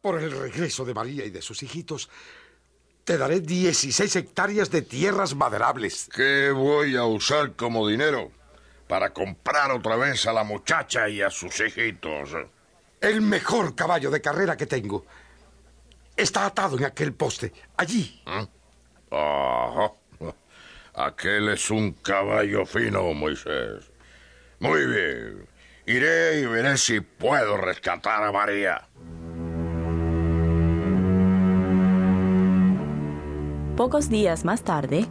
Por el regreso de María y de sus hijitos, te daré 16 hectáreas de tierras maderables. ¿Qué voy a usar como dinero? Para comprar otra vez a la muchacha y a sus hijitos. El mejor caballo de carrera que tengo. Está atado en aquel poste, allí. ¿Eh? Ajá. Aquel es un caballo fino, Moisés. Muy bien. Iré y veré si puedo rescatar a María. Pocos días más tarde,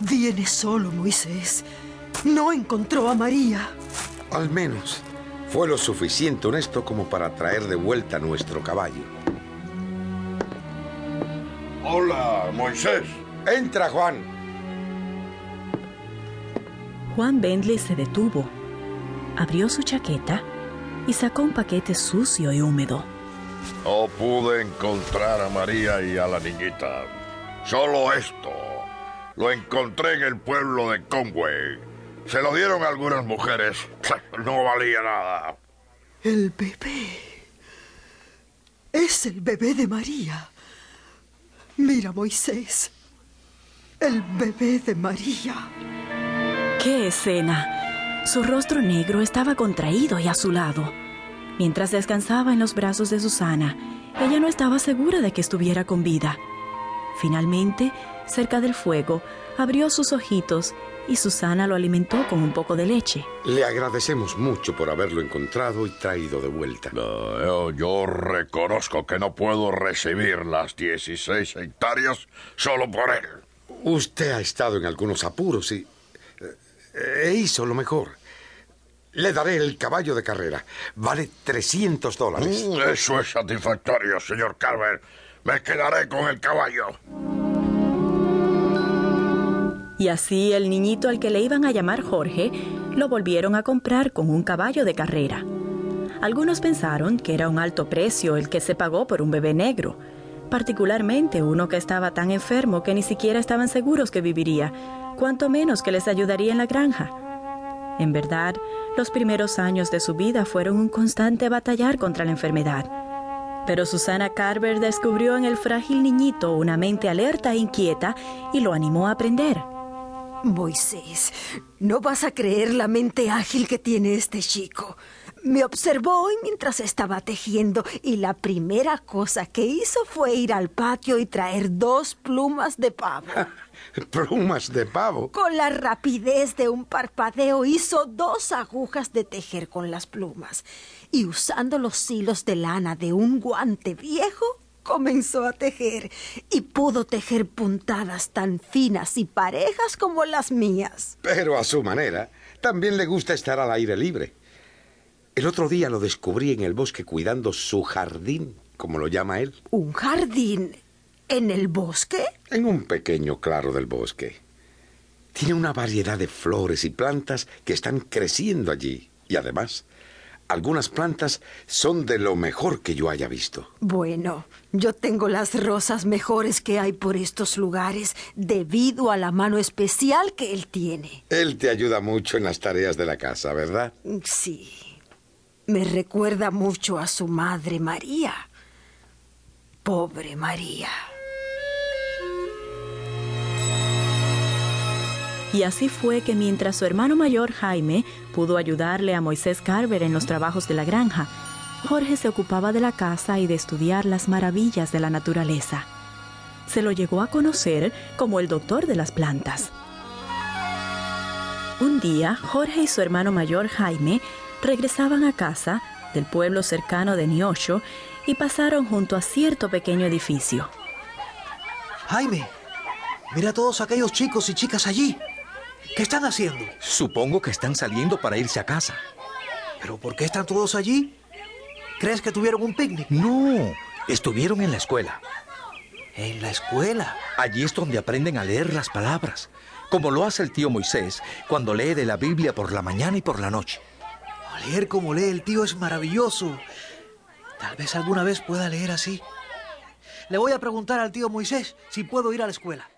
Viene solo, Moisés. No encontró a María. Al menos fue lo suficiente honesto como para traer de vuelta nuestro caballo. Hola, Moisés. Entra, Juan. Juan Bentley se detuvo, abrió su chaqueta y sacó un paquete sucio y húmedo. No pude encontrar a María y a la niñita. Solo esto. Lo encontré en el pueblo de Conway. Se lo dieron a algunas mujeres. No valía nada. El bebé. Es el bebé de María. Mira, Moisés. El bebé de María. ¡Qué escena! Su rostro negro estaba contraído y azulado. Mientras descansaba en los brazos de Susana, ella no estaba segura de que estuviera con vida. Finalmente, cerca del fuego, abrió sus ojitos y Susana lo alimentó con un poco de leche. Le agradecemos mucho por haberlo encontrado y traído de vuelta. yo, yo reconozco que no puedo recibir las 16 hectáreas solo por él. Usted ha estado en algunos apuros y... e hizo lo mejor. Le daré el caballo de carrera. Vale 300 dólares. Mm, eso es satisfactorio, señor Carver. Me quedaré con el caballo. Y así el niñito al que le iban a llamar Jorge lo volvieron a comprar con un caballo de carrera. Algunos pensaron que era un alto precio el que se pagó por un bebé negro, particularmente uno que estaba tan enfermo que ni siquiera estaban seguros que viviría, cuanto menos que les ayudaría en la granja. En verdad, los primeros años de su vida fueron un constante batallar contra la enfermedad. Pero Susana Carver descubrió en el frágil niñito una mente alerta e inquieta y lo animó a aprender. Moisés, no vas a creer la mente ágil que tiene este chico. Me observó hoy mientras estaba tejiendo y la primera cosa que hizo fue ir al patio y traer dos plumas de pavo. ¿Plumas de pavo? Con la rapidez de un parpadeo hizo dos agujas de tejer con las plumas y usando los hilos de lana de un guante viejo comenzó a tejer y pudo tejer puntadas tan finas y parejas como las mías. Pero a su manera, también le gusta estar al aire libre. El otro día lo descubrí en el bosque cuidando su jardín, como lo llama él. ¿Un jardín en el bosque? En un pequeño claro del bosque. Tiene una variedad de flores y plantas que están creciendo allí. Y además, algunas plantas son de lo mejor que yo haya visto. Bueno, yo tengo las rosas mejores que hay por estos lugares debido a la mano especial que él tiene. Él te ayuda mucho en las tareas de la casa, ¿verdad? Sí. Me recuerda mucho a su madre María. Pobre María. Y así fue que mientras su hermano mayor Jaime pudo ayudarle a Moisés Carver en los trabajos de la granja, Jorge se ocupaba de la casa y de estudiar las maravillas de la naturaleza. Se lo llegó a conocer como el doctor de las plantas. Un día, Jorge y su hermano mayor Jaime regresaban a casa del pueblo cercano de Niosho y pasaron junto a cierto pequeño edificio. Jaime, mira a todos aquellos chicos y chicas allí. ¿Qué están haciendo? Supongo que están saliendo para irse a casa. ¿Pero por qué están todos allí? ¿Crees que tuvieron un picnic? No, estuvieron en la escuela. ¿En la escuela? Allí es donde aprenden a leer las palabras, como lo hace el tío Moisés cuando lee de la Biblia por la mañana y por la noche. Leer como lee el tío es maravilloso. Tal vez alguna vez pueda leer así. Le voy a preguntar al tío Moisés si puedo ir a la escuela.